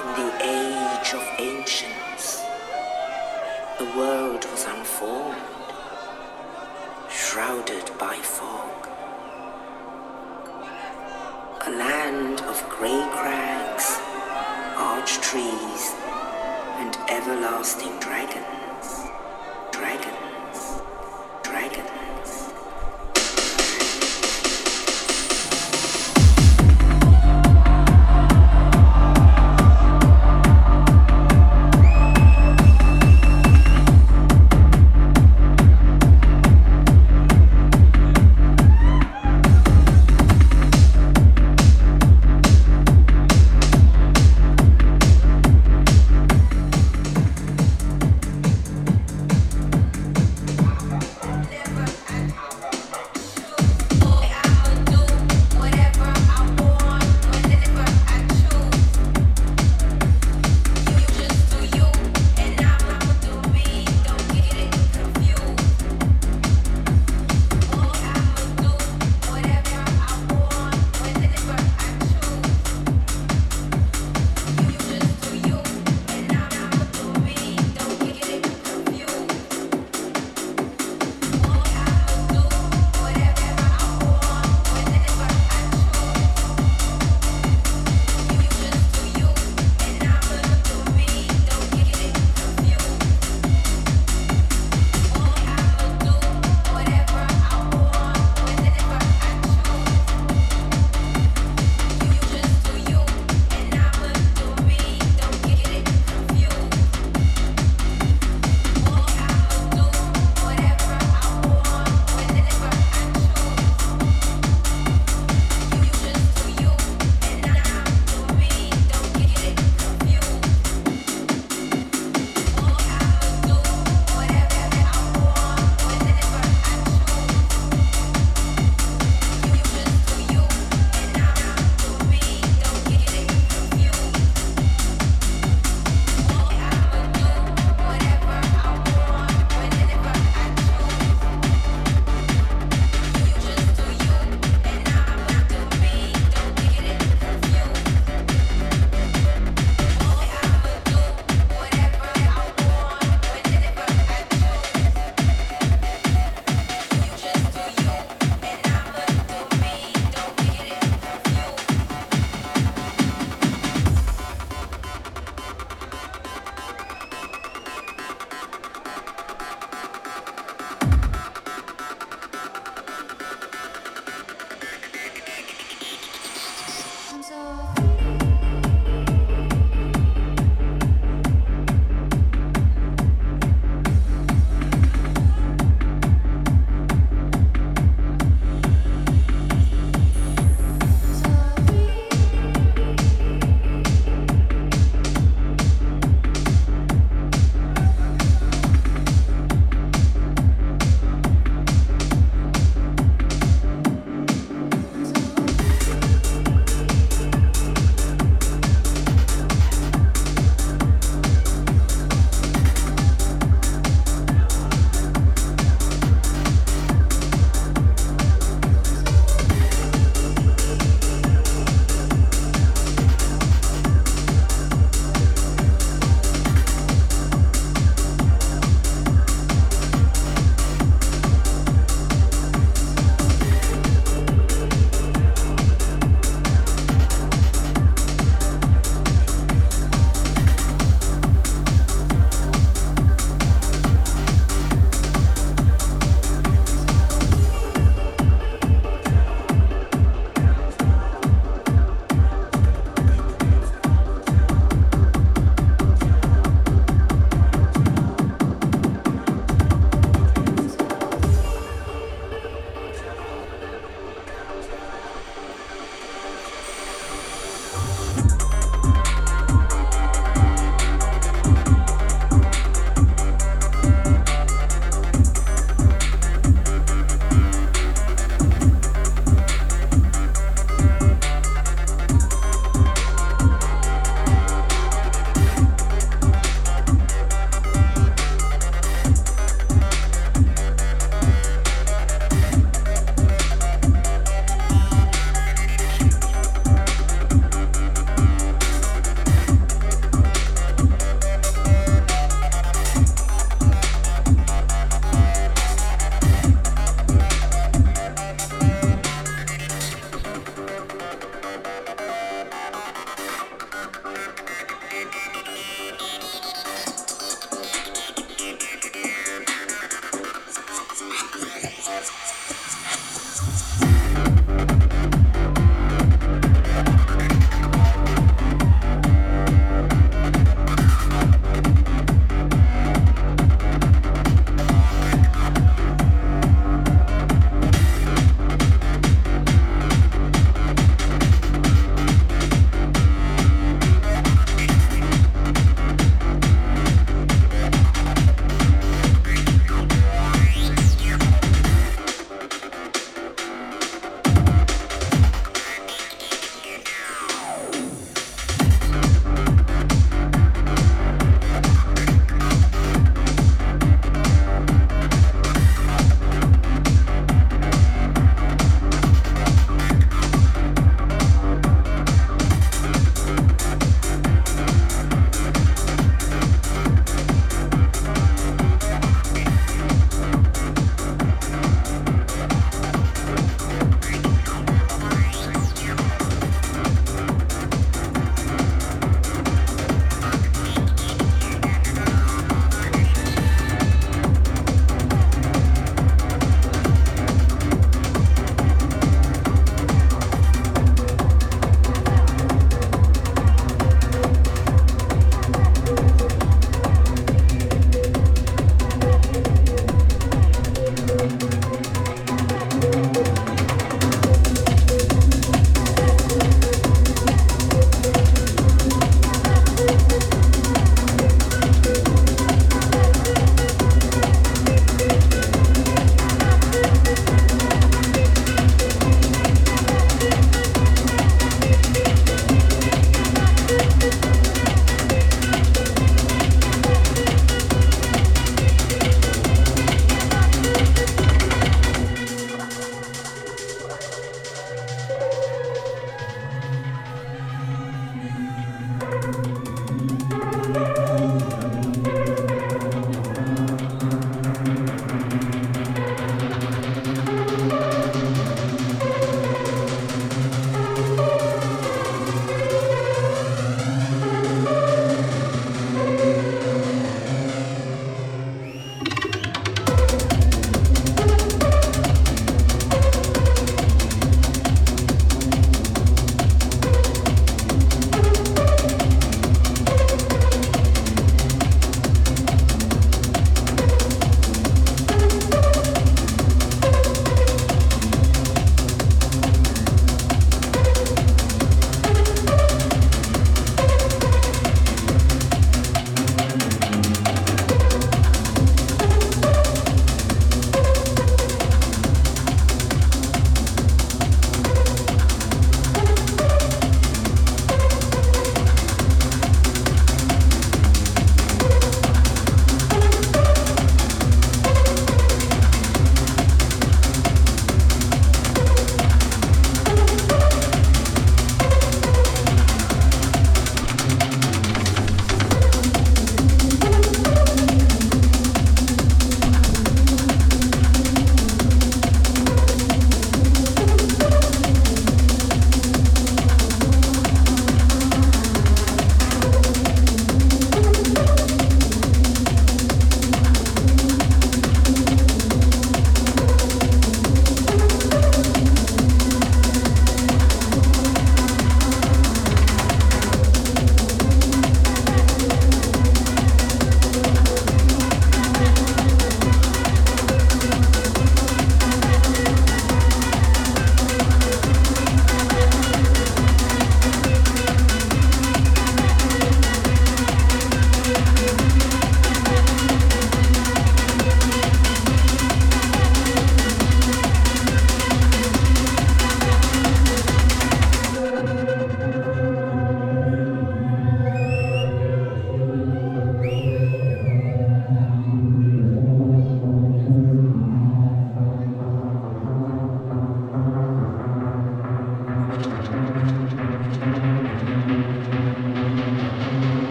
In the age of ancients, the world was unformed, shrouded by fog. A land of grey crags, arch trees, and everlasting. Dragons.